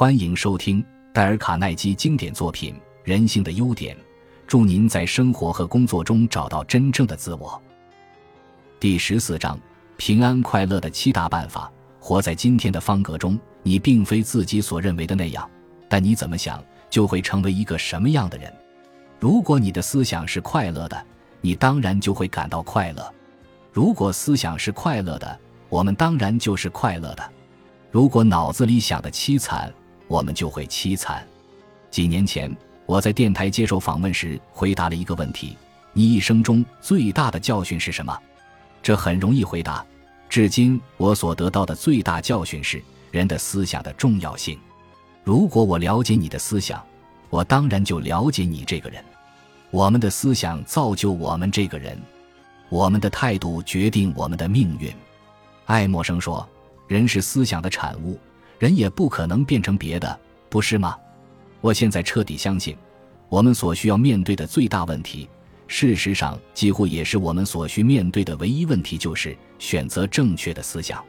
欢迎收听戴尔·卡耐基经典作品《人性的优点》，祝您在生活和工作中找到真正的自我。第十四章：平安快乐的七大办法。活在今天的方格中，你并非自己所认为的那样，但你怎么想，就会成为一个什么样的人。如果你的思想是快乐的，你当然就会感到快乐；如果思想是快乐的，我们当然就是快乐的。如果脑子里想的凄惨，我们就会凄惨。几年前，我在电台接受访问时，回答了一个问题：“你一生中最大的教训是什么？”这很容易回答。至今，我所得到的最大教训是人的思想的重要性。如果我了解你的思想，我当然就了解你这个人。我们的思想造就我们这个人，我们的态度决定我们的命运。爱默生说。人是思想的产物，人也不可能变成别的，不是吗？我现在彻底相信，我们所需要面对的最大问题，事实上几乎也是我们所需面对的唯一问题，就是选择正确的思想。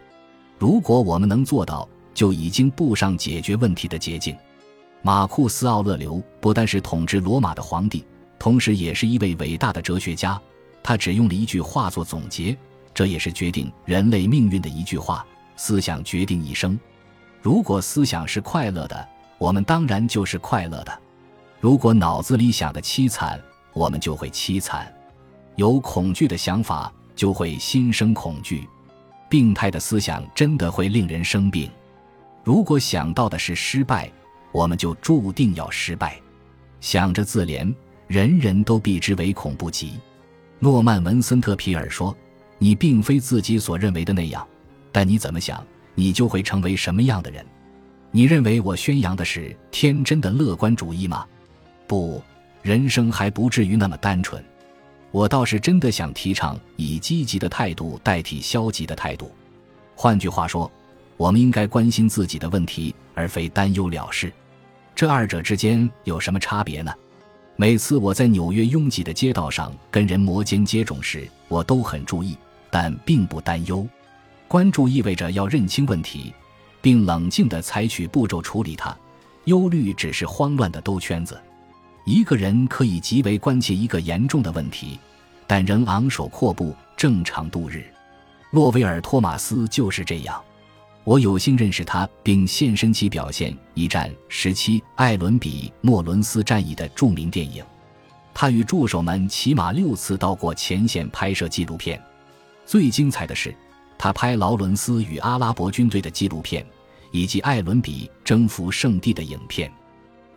如果我们能做到，就已经步上解决问题的捷径。马库斯·奥勒留不但是统治罗马的皇帝，同时也是一位伟大的哲学家。他只用了一句话做总结，这也是决定人类命运的一句话。思想决定一生。如果思想是快乐的，我们当然就是快乐的；如果脑子里想的凄惨，我们就会凄惨。有恐惧的想法，就会心生恐惧。病态的思想真的会令人生病。如果想到的是失败，我们就注定要失败。想着自怜，人人都避之唯恐不及。诺曼·文森特·皮尔说：“你并非自己所认为的那样。”但你怎么想，你就会成为什么样的人？你认为我宣扬的是天真的乐观主义吗？不，人生还不至于那么单纯。我倒是真的想提倡以积极的态度代替消极的态度。换句话说，我们应该关心自己的问题，而非担忧了事。这二者之间有什么差别呢？每次我在纽约拥挤的街道上跟人摩肩接踵时，我都很注意，但并不担忧。关注意味着要认清问题，并冷静地采取步骤处理它。忧虑只是慌乱的兜圈子。一个人可以极为关切一个严重的问题，但仍昂首阔步正常度日。洛维尔·托马斯就是这样。我有幸认识他，并现身其表现一战时期艾伦比莫伦斯战役的著名电影。他与助手们起码六次到过前线拍摄纪录片。最精彩的是。他拍劳伦斯与阿拉伯军队的纪录片，以及艾伦比征服圣地的影片，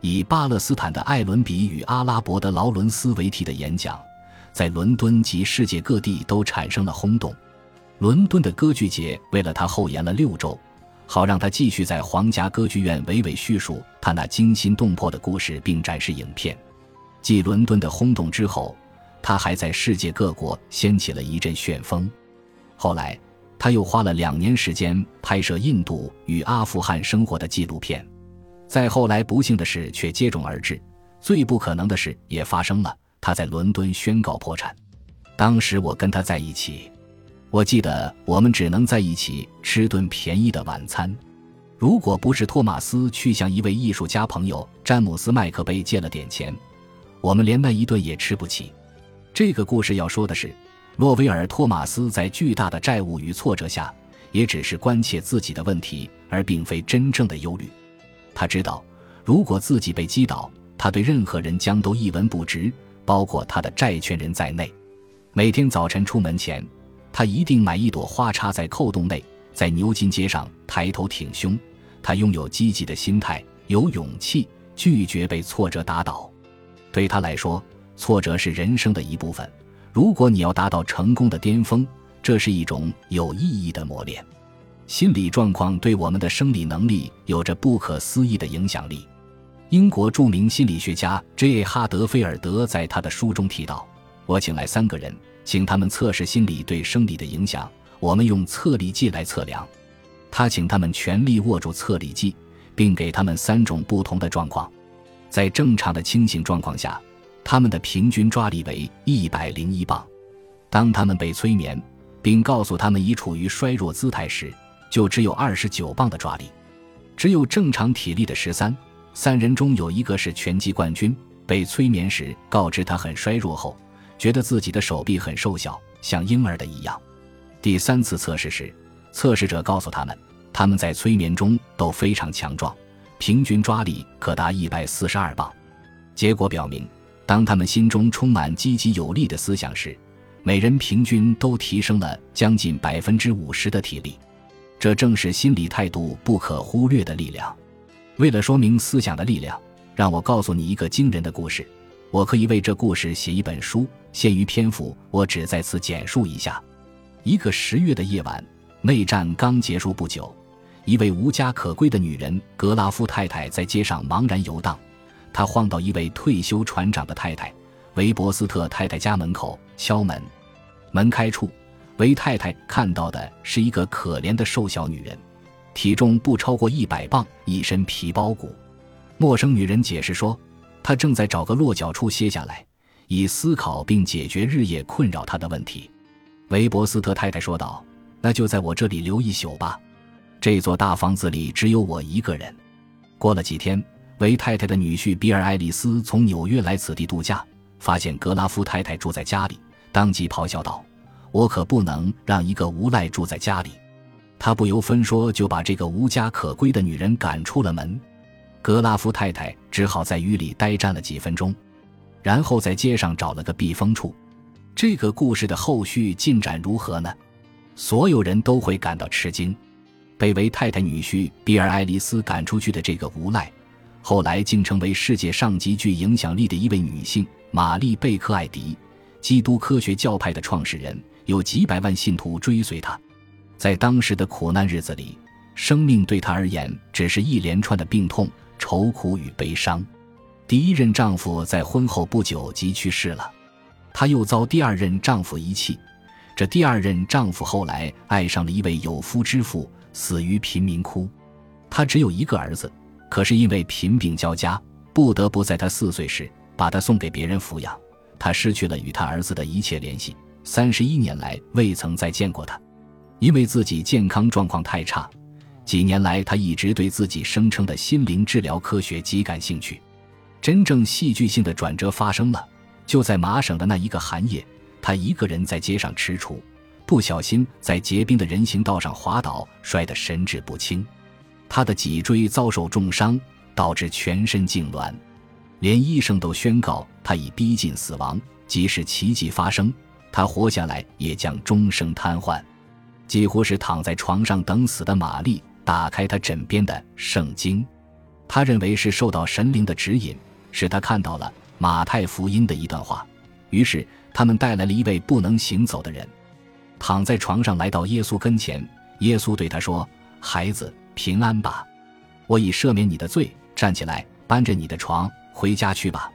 以巴勒斯坦的艾伦比与阿拉伯的劳伦斯为题的演讲，在伦敦及世界各地都产生了轰动。伦敦的歌剧节为了他后延了六周，好让他继续在皇家歌剧院娓娓叙述他那惊心动魄的故事，并展示影片。继伦敦的轰动之后，他还在世界各国掀起了一阵旋风。后来。他又花了两年时间拍摄印度与阿富汗生活的纪录片，再后来，不幸的事却接踵而至，最不可能的事也发生了，他在伦敦宣告破产。当时我跟他在一起，我记得我们只能在一起吃顿便宜的晚餐。如果不是托马斯去向一位艺术家朋友詹姆斯·麦克贝借了点钱，我们连那一顿也吃不起。这个故事要说的是。洛维尔·托马斯在巨大的债务与挫折下，也只是关切自己的问题，而并非真正的忧虑。他知道，如果自己被击倒，他对任何人将都一文不值，包括他的债权人在内。每天早晨出门前，他一定买一朵花插在扣洞内，在牛津街上抬头挺胸。他拥有积极的心态，有勇气拒绝被挫折打倒。对他来说，挫折是人生的一部分。如果你要达到成功的巅峰，这是一种有意义的磨练。心理状况对我们的生理能力有着不可思议的影响力。英国著名心理学家 J. 哈德菲尔德在他的书中提到：“我请来三个人，请他们测试心理对生理的影响。我们用测力计来测量。他请他们全力握住测力计，并给他们三种不同的状况。在正常的清醒状况下。”他们的平均抓力为一百零一磅，当他们被催眠，并告诉他们已处于衰弱姿态时，就只有二十九磅的抓力。只有正常体力的十三三人中有一个是拳击冠军。被催眠时告知他很衰弱后，觉得自己的手臂很瘦小，像婴儿的一样。第三次测试时，测试者告诉他们，他们在催眠中都非常强壮，平均抓力可达一百四十二磅。结果表明，当他们心中充满积极有力的思想时，每人平均都提升了将近百分之五十的体力。这正是心理态度不可忽略的力量。为了说明思想的力量，让我告诉你一个惊人的故事。我可以为这故事写一本书，限于篇幅，我只在此简述一下。一个十月的夜晚，内战刚结束不久，一位无家可归的女人格拉夫太太在街上茫然游荡。他晃到一位退休船长的太太维伯斯特太太家门口敲门，门开处。韦太太看到的是一个可怜的瘦小女人，体重不超过一百磅，一身皮包骨。陌生女人解释说，她正在找个落脚处歇下来，以思考并解决日夜困扰她的问题。韦伯斯特太太说道：“那就在我这里留一宿吧，这座大房子里只有我一个人。”过了几天，韦太太的女婿比尔·爱丽丝从纽约来此地度假，发现格拉夫太太住在家里，当即咆哮道。我可不能让一个无赖住在家里，他不由分说就把这个无家可归的女人赶出了门。格拉夫太太只好在雨里呆站了几分钟，然后在街上找了个避风处。这个故事的后续进展如何呢？所有人都会感到吃惊。被韦太太女婿比尔·爱丽丝赶出去的这个无赖，后来竟成为世界上极具影响力的一位女性——玛丽·贝克艾迪，基督科学教派的创始人。有几百万信徒追随她，在当时的苦难日子里，生命对她而言只是一连串的病痛、愁苦与悲伤。第一任丈夫在婚后不久即去世了，她又遭第二任丈夫遗弃。这第二任丈夫后来爱上了一位有夫之妇，死于贫民窟。她只有一个儿子，可是因为贫病交加，不得不在他四岁时把他送给别人抚养。他失去了与他儿子的一切联系。三十一年来未曾再见过他，因为自己健康状况太差。几年来，他一直对自己声称的心灵治疗科学极感兴趣。真正戏剧性的转折发生了，就在麻省的那一个寒夜，他一个人在街上踟蹰，不小心在结冰的人行道上滑倒，摔得神志不清。他的脊椎遭受重伤，导致全身痉挛，连医生都宣告他已逼近死亡。即使奇迹发生。他活下来也将终生瘫痪，几乎是躺在床上等死的玛丽打开他枕边的圣经，他认为是受到神灵的指引，使他看到了马太福音的一段话。于是他们带来了一位不能行走的人，躺在床上来到耶稣跟前。耶稣对他说：“孩子，平安吧，我已赦免你的罪，站起来，搬着你的床回家去吧。”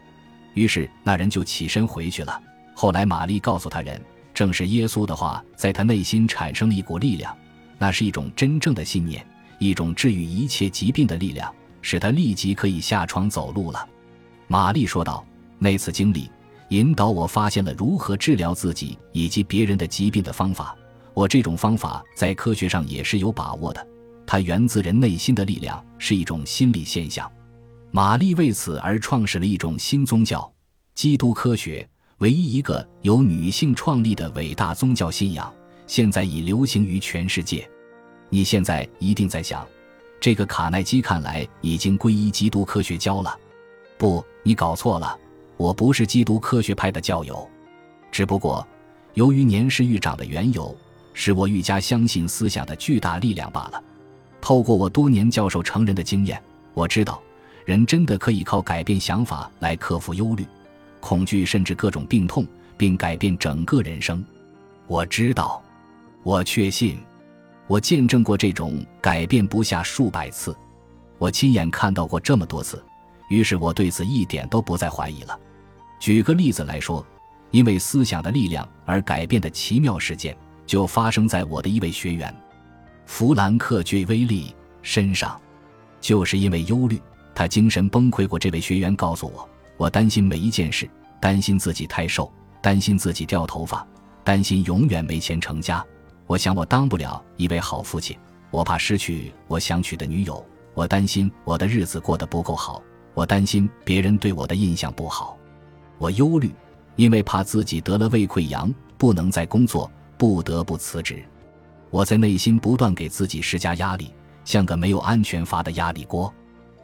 于是那人就起身回去了。后来，玛丽告诉他人，正是耶稣的话，在他内心产生了一股力量，那是一种真正的信念，一种治愈一切疾病的力量，使他立即可以下床走路了。玛丽说道：“那次经历引导我发现了如何治疗自己以及别人的疾病的方法。我这种方法在科学上也是有把握的，它源自人内心的力量，是一种心理现象。玛丽为此而创始了一种新宗教——基督科学。”唯一一个由女性创立的伟大宗教信仰，现在已流行于全世界。你现在一定在想，这个卡耐基看来已经皈依基督科学教了。不，你搞错了，我不是基督科学派的教友，只不过由于年事愈长的缘由，使我愈加相信思想的巨大力量罢了。透过我多年教授成人的经验，我知道，人真的可以靠改变想法来克服忧虑。恐惧甚至各种病痛，并改变整个人生。我知道，我确信，我见证过这种改变不下数百次，我亲眼看到过这么多次。于是我对此一点都不再怀疑了。举个例子来说，因为思想的力量而改变的奇妙事件，就发生在我的一位学员弗兰克·爵威利身上。就是因为忧虑，他精神崩溃过。这位学员告诉我。我担心每一件事，担心自己太瘦，担心自己掉头发，担心永远没钱成家。我想我当不了一位好父亲，我怕失去我想娶的女友，我担心我的日子过得不够好，我担心别人对我的印象不好，我忧虑，因为怕自己得了胃溃疡，不能再工作，不得不辞职。我在内心不断给自己施加压力，像个没有安全阀的压力锅。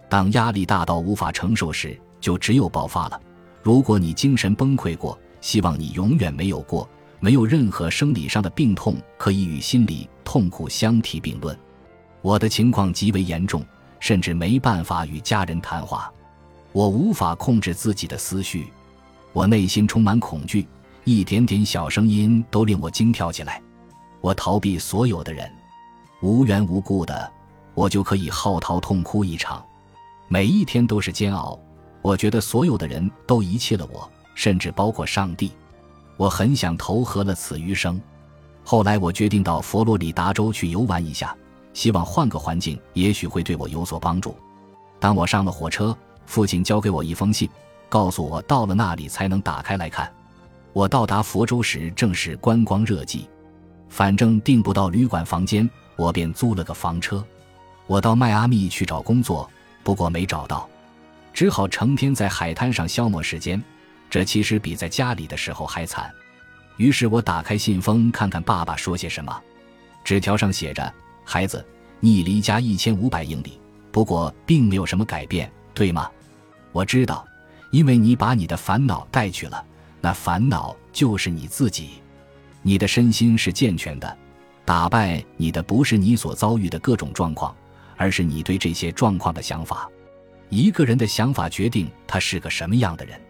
当压力大到无法承受时，就只有爆发了。如果你精神崩溃过，希望你永远没有过，没有任何生理上的病痛可以与心理痛苦相提并论。我的情况极为严重，甚至没办法与家人谈话。我无法控制自己的思绪，我内心充满恐惧，一点点小声音都令我惊跳起来。我逃避所有的人，无缘无故的，我就可以嚎啕痛哭一场。每一天都是煎熬。我觉得所有的人都遗弃了我，甚至包括上帝。我很想投河了此余生。后来我决定到佛罗里达州去游玩一下，希望换个环境，也许会对我有所帮助。当我上了火车，父亲交给我一封信，告诉我到了那里才能打开来看。我到达佛州时正是观光热季，反正订不到旅馆房间，我便租了个房车。我到迈阿密去找工作，不过没找到。只好成天在海滩上消磨时间，这其实比在家里的时候还惨。于是我打开信封，看看爸爸说些什么。纸条上写着：“孩子，你已离家一千五百英里，不过并没有什么改变，对吗？我知道，因为你把你的烦恼带去了，那烦恼就是你自己。你的身心是健全的，打败你的不是你所遭遇的各种状况，而是你对这些状况的想法。”一个人的想法决定他是个什么样的人。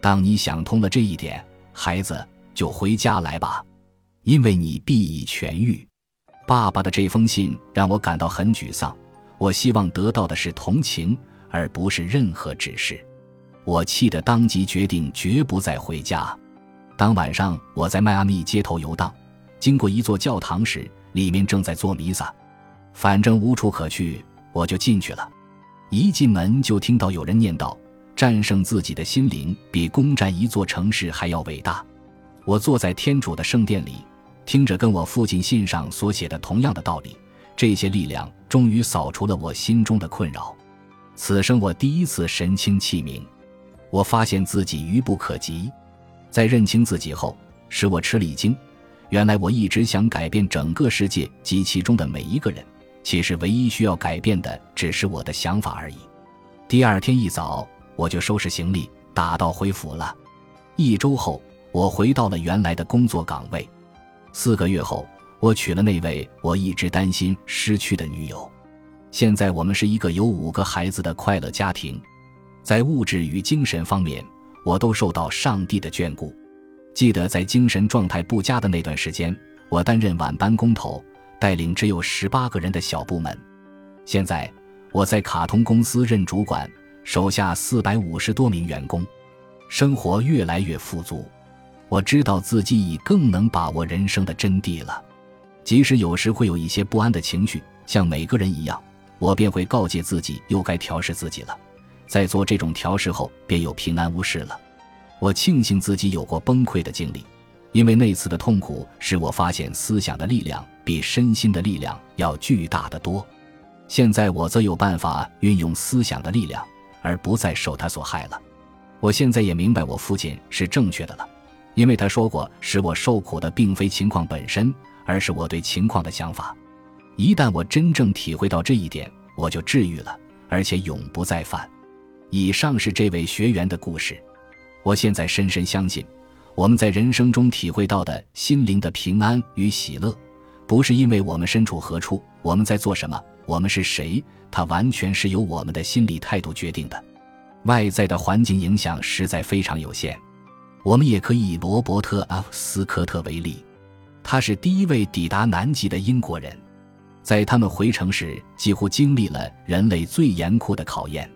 当你想通了这一点，孩子就回家来吧，因为你必已痊愈。爸爸的这封信让我感到很沮丧。我希望得到的是同情，而不是任何指示。我气得当即决定绝不再回家。当晚上我在迈阿密街头游荡，经过一座教堂时，里面正在做弥撒。反正无处可去，我就进去了。一进门就听到有人念叨：“战胜自己的心灵，比攻占一座城市还要伟大。”我坐在天主的圣殿里，听着跟我父亲信上所写的同样的道理。这些力量终于扫除了我心中的困扰。此生我第一次神清气明，我发现自己愚不可及。在认清自己后，使我吃了一惊。原来我一直想改变整个世界及其中的每一个人。其实唯一需要改变的只是我的想法而已。第二天一早，我就收拾行李，打道回府了。一周后，我回到了原来的工作岗位。四个月后，我娶了那位我一直担心失去的女友。现在我们是一个有五个孩子的快乐家庭，在物质与精神方面，我都受到上帝的眷顾。记得在精神状态不佳的那段时间，我担任晚班工头。带领只有十八个人的小部门，现在我在卡通公司任主管，手下四百五十多名员工，生活越来越富足。我知道自己已更能把握人生的真谛了。即使有时会有一些不安的情绪，像每个人一样，我便会告诫自己又该调试自己了。在做这种调试后，便又平安无事了。我庆幸自己有过崩溃的经历。因为那次的痛苦使我发现思想的力量比身心的力量要巨大的多。现在我则有办法运用思想的力量，而不再受他所害了。我现在也明白我父亲是正确的了，因为他说过，使我受苦的并非情况本身，而是我对情况的想法。一旦我真正体会到这一点，我就治愈了，而且永不再犯。以上是这位学员的故事。我现在深深相信。我们在人生中体会到的心灵的平安与喜乐，不是因为我们身处何处，我们在做什么，我们是谁，它完全是由我们的心理态度决定的。外在的环境影响实在非常有限。我们也可以以罗伯特·阿斯科特为例，他是第一位抵达南极的英国人，在他们回程时几乎经历了人类最严酷的考验，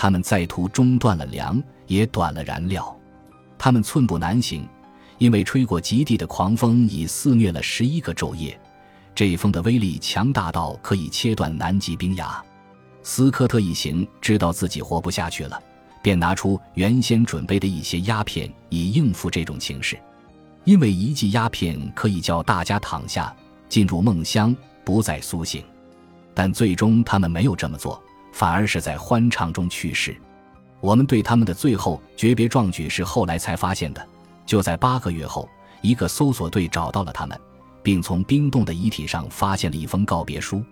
他们在途中断了粮，也短了燃料。他们寸步难行，因为吹过极地的狂风已肆虐了十一个昼夜。这风的威力强大到可以切断南极冰崖。斯科特一行知道自己活不下去了，便拿出原先准备的一些鸦片以应付这种情势。因为一剂鸦片可以叫大家躺下，进入梦乡，不再苏醒。但最终他们没有这么做，反而是在欢唱中去世。我们对他们的最后诀别壮举是后来才发现的。就在八个月后，一个搜索队找到了他们，并从冰冻的遗体上发现了一封告别书。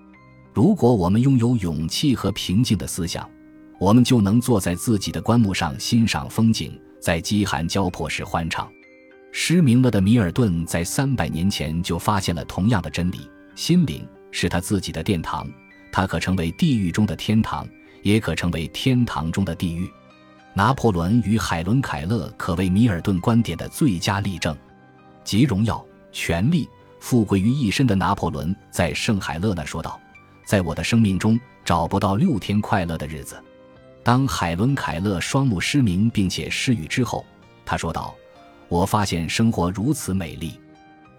如果我们拥有勇气和平静的思想，我们就能坐在自己的棺木上欣赏风景，在饥寒交迫时欢唱。失明了的米尔顿在三百年前就发现了同样的真理：心灵是他自己的殿堂，它可成为地狱中的天堂，也可成为天堂中的地狱。拿破仑与海伦·凯勒可谓米尔顿观点的最佳例证。集荣耀、权力、富贵于一身的拿破仑在圣海勒那说道：“在我的生命中找不到六天快乐的日子。”当海伦·凯勒双目失明并且失语之后，他说道。我发现生活如此美丽，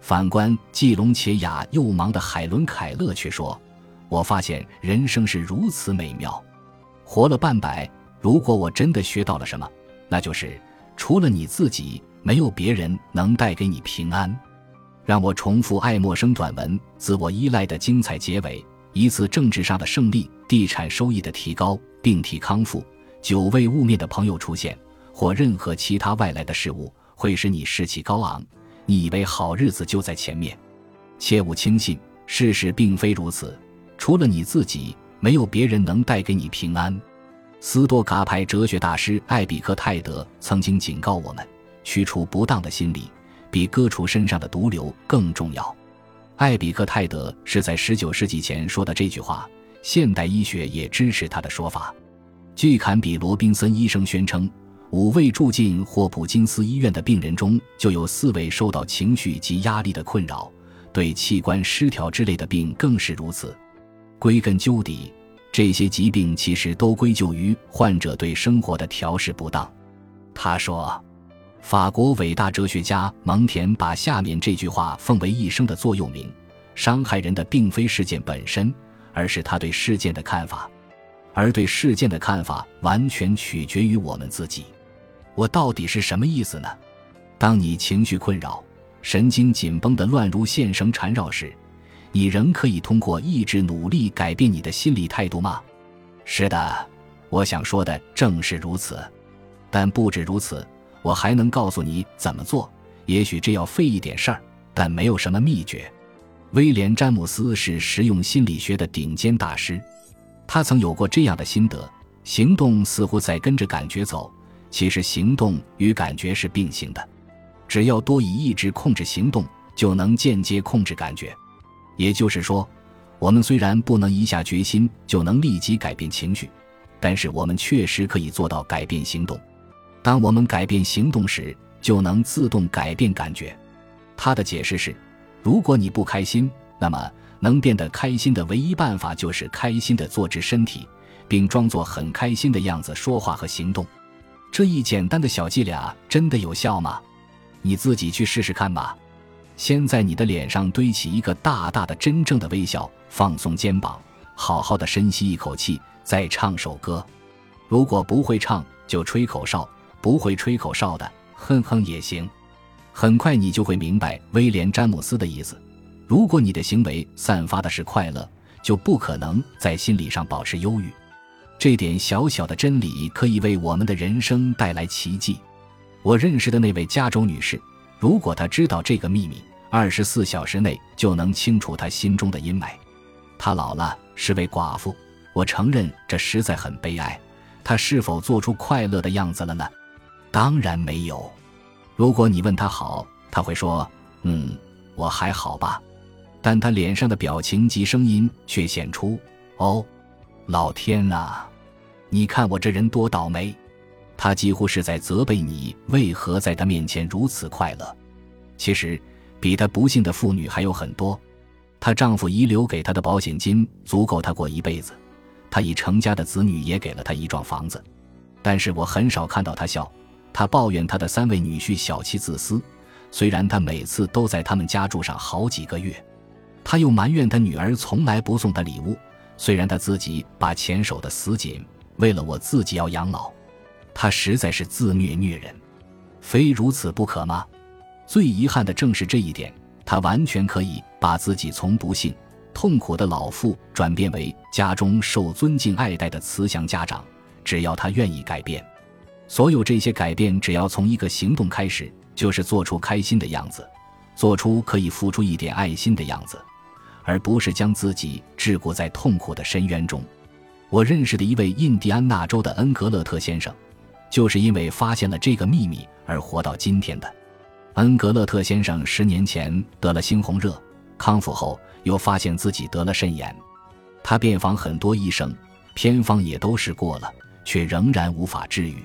反观既聋且哑又盲的海伦·凯勒却说：“我发现人生是如此美妙。活了半百，如果我真的学到了什么，那就是除了你自己，没有别人能带给你平安。”让我重复爱默生短文：自我依赖的精彩结尾，一次政治上的胜利，地产收益的提高，病体康复，久未晤面的朋友出现，或任何其他外来的事物。会使你士气高昂，你以为好日子就在前面，切勿轻信，事实并非如此。除了你自己，没有别人能带给你平安。斯多噶派哲学大师艾比克泰德曾经警告我们：驱除不当的心理，比割除身上的毒瘤更重要。艾比克泰德是在19世纪前说的这句话，现代医学也支持他的说法。据坎比罗宾森医生宣称。五位住进霍普金斯医院的病人中，就有四位受到情绪及压力的困扰，对器官失调之类的病更是如此。归根究底，这些疾病其实都归咎于患者对生活的调试不当。他说：“法国伟大哲学家蒙田把下面这句话奉为一生的座右铭：伤害人的并非事件本身，而是他对事件的看法，而对事件的看法完全取决于我们自己。”我到底是什么意思呢？当你情绪困扰、神经紧绷的乱如线绳缠绕时，你仍可以通过意志努力改变你的心理态度吗？是的，我想说的正是如此。但不止如此，我还能告诉你怎么做。也许这要费一点事儿，但没有什么秘诀。威廉·詹姆斯是实用心理学的顶尖大师，他曾有过这样的心得：行动似乎在跟着感觉走。其实行动与感觉是并行的，只要多以意志控制行动，就能间接控制感觉。也就是说，我们虽然不能一下决心就能立即改变情绪，但是我们确实可以做到改变行动。当我们改变行动时，就能自动改变感觉。他的解释是：如果你不开心，那么能变得开心的唯一办法就是开心的坐直身体，并装作很开心的样子说话和行动。这一简单的小伎俩真的有效吗？你自己去试试看吧。先在你的脸上堆起一个大大的真正的微笑，放松肩膀，好好的深吸一口气，再唱首歌。如果不会唱，就吹口哨；不会吹口哨的，哼哼也行。很快你就会明白威廉·詹姆斯的意思。如果你的行为散发的是快乐，就不可能在心理上保持忧郁。这点小小的真理可以为我们的人生带来奇迹。我认识的那位加州女士，如果她知道这个秘密，二十四小时内就能清除他心中的阴霾。她老了，是位寡妇。我承认这实在很悲哀。她是否做出快乐的样子了呢？当然没有。如果你问她好，她会说：“嗯，我还好吧。”但她脸上的表情及声音却显出：“哦。”老天啊，你看我这人多倒霉！他几乎是在责备你为何在他面前如此快乐。其实，比她不幸的妇女还有很多。她丈夫遗留给她的保险金足够她过一辈子，她已成家的子女也给了她一幢房子。但是我很少看到她笑。她抱怨她的三位女婿小气自私，虽然她每次都在他们家住上好几个月。她又埋怨她女儿从来不送她礼物。虽然她自己把钱守得死紧，为了我自己要养老，她实在是自虐虐人，非如此不可吗？最遗憾的正是这一点，他完全可以把自己从不幸、痛苦的老妇转变为家中受尊敬爱戴的慈祥家长。只要他愿意改变，所有这些改变，只要从一个行动开始，就是做出开心的样子，做出可以付出一点爱心的样子，而不是将自己桎梏在痛苦的深渊中。我认识的一位印第安纳州的恩格勒特先生，就是因为发现了这个秘密而活到今天的。恩格勒特先生十年前得了猩红热，康复后又发现自己得了肾炎，他遍访很多医生，偏方也都试过了。却仍然无法治愈。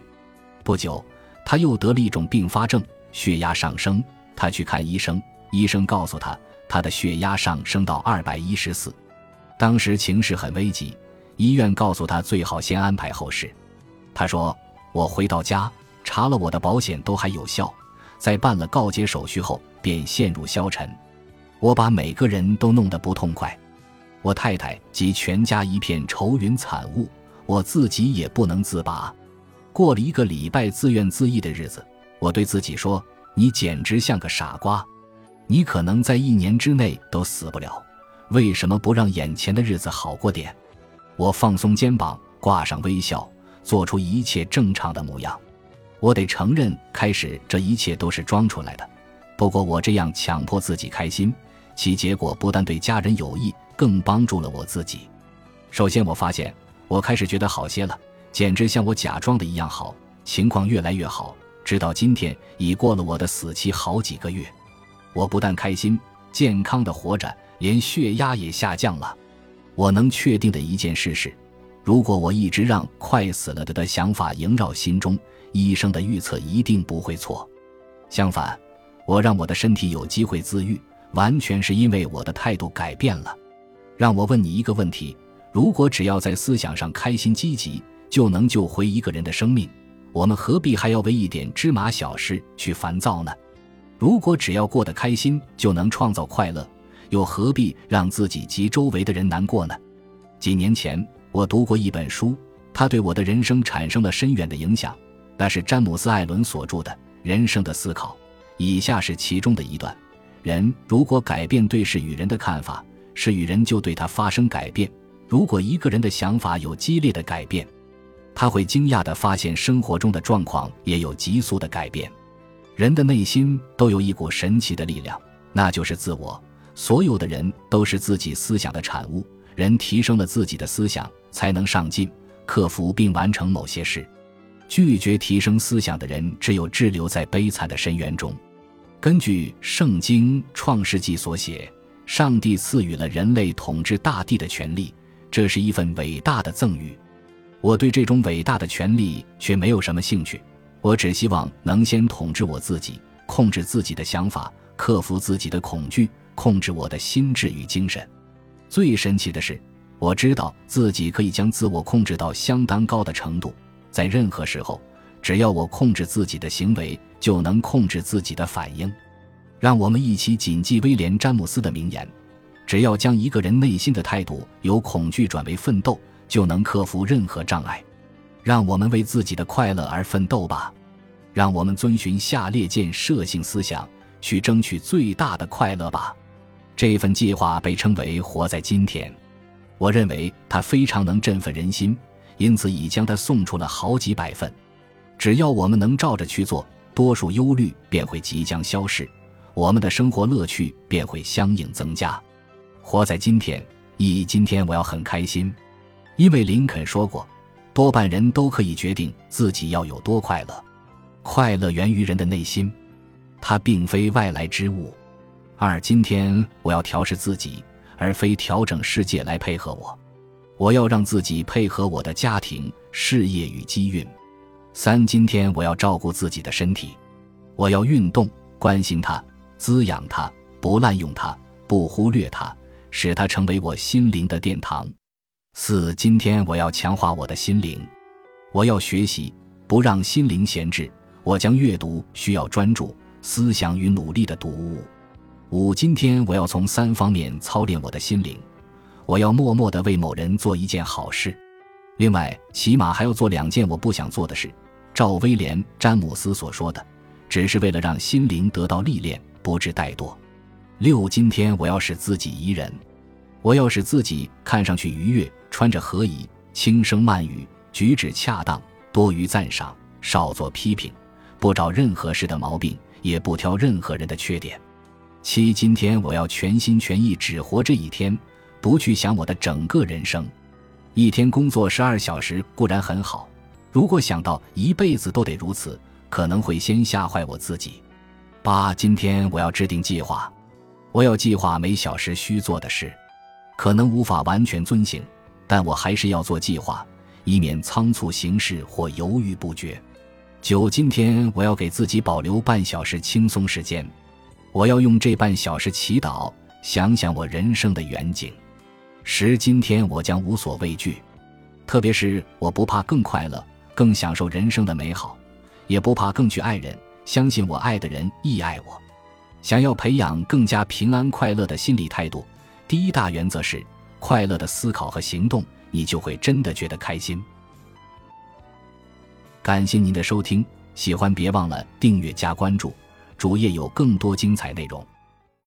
不久，他又得了一种并发症，血压上升。他去看医生，医生告诉他，他的血压上升到二百一十四。当时情势很危急，医院告诉他最好先安排后事。他说：“我回到家查了我的保险都还有效，在办了告解手续后便陷入消沉。我把每个人都弄得不痛快，我太太及全家一片愁云惨雾。”我自己也不能自拔，过了一个礼拜自怨自艾的日子，我对自己说：“你简直像个傻瓜，你可能在一年之内都死不了，为什么不让眼前的日子好过点？”我放松肩膀，挂上微笑，做出一切正常的模样。我得承认，开始这一切都是装出来的。不过我这样强迫自己开心，其结果不但对家人有益，更帮助了我自己。首先，我发现。我开始觉得好些了，简直像我假装的一样好，情况越来越好，直到今天已过了我的死期好几个月。我不但开心、健康的活着，连血压也下降了。我能确定的一件事是，如果我一直让快死了的的想法萦绕心中，医生的预测一定不会错。相反，我让我的身体有机会自愈，完全是因为我的态度改变了。让我问你一个问题。如果只要在思想上开心积极，就能救回一个人的生命，我们何必还要为一点芝麻小事去烦躁呢？如果只要过得开心就能创造快乐，又何必让自己及周围的人难过呢？几年前，我读过一本书，它对我的人生产生了深远的影响，那是詹姆斯·艾伦所著的《人生的思考》。以下是其中的一段：人如果改变对事与人的看法，事与人就对他发生改变。如果一个人的想法有激烈的改变，他会惊讶地发现生活中的状况也有急速的改变。人的内心都有一股神奇的力量，那就是自我。所有的人都是自己思想的产物。人提升了自己的思想，才能上进，克服并完成某些事。拒绝提升思想的人，只有滞留在悲惨的深渊中。根据《圣经·创世纪》所写，上帝赐予了人类统治大地的权利。这是一份伟大的赠予，我对这种伟大的权利却没有什么兴趣。我只希望能先统治我自己，控制自己的想法，克服自己的恐惧，控制我的心智与精神。最神奇的是，我知道自己可以将自我控制到相当高的程度，在任何时候，只要我控制自己的行为，就能控制自己的反应。让我们一起谨记威廉·詹姆斯的名言。只要将一个人内心的态度由恐惧转为奋斗，就能克服任何障碍。让我们为自己的快乐而奋斗吧！让我们遵循下列建设性思想，去争取最大的快乐吧！这份计划被称为“活在今天”。我认为他非常能振奋人心，因此已将他送出了好几百份。只要我们能照着去做，多数忧虑便会即将消逝，我们的生活乐趣便会相应增加。活在今天，意义今天我要很开心，因为林肯说过，多半人都可以决定自己要有多快乐，快乐源于人的内心，它并非外来之物。二，今天我要调试自己，而非调整世界来配合我，我要让自己配合我的家庭、事业与机运。三，今天我要照顾自己的身体，我要运动，关心它，滋养它，不滥用它，不忽略它。使它成为我心灵的殿堂。四，今天我要强化我的心灵，我要学习，不让心灵闲置。我将阅读需要专注、思想与努力的读物。五，今天我要从三方面操练我的心灵。我要默默地为某人做一件好事，另外，起码还要做两件我不想做的事。照威廉·詹姆斯所说的，只是为了让心灵得到历练，不致怠惰。六，今天我要使自己宜人，我要使自己看上去愉悦，穿着合宜，轻声慢语，举止恰当，多于赞赏，少做批评，不找任何事的毛病，也不挑任何人的缺点。七，今天我要全心全意只活这一天，不去想我的整个人生。一天工作十二小时固然很好，如果想到一辈子都得如此，可能会先吓坏我自己。八，今天我要制定计划，我要计划每小时需做的事。可能无法完全遵行，但我还是要做计划，以免仓促行事或犹豫不决。九，今天我要给自己保留半小时轻松时间，我要用这半小时祈祷，想想我人生的远景。十，今天我将无所畏惧，特别是我不怕更快乐，更享受人生的美好，也不怕更去爱人，相信我爱的人亦爱我。想要培养更加平安快乐的心理态度。第一大原则是快乐的思考和行动，你就会真的觉得开心。感谢您的收听，喜欢别忘了订阅加关注，主页有更多精彩内容。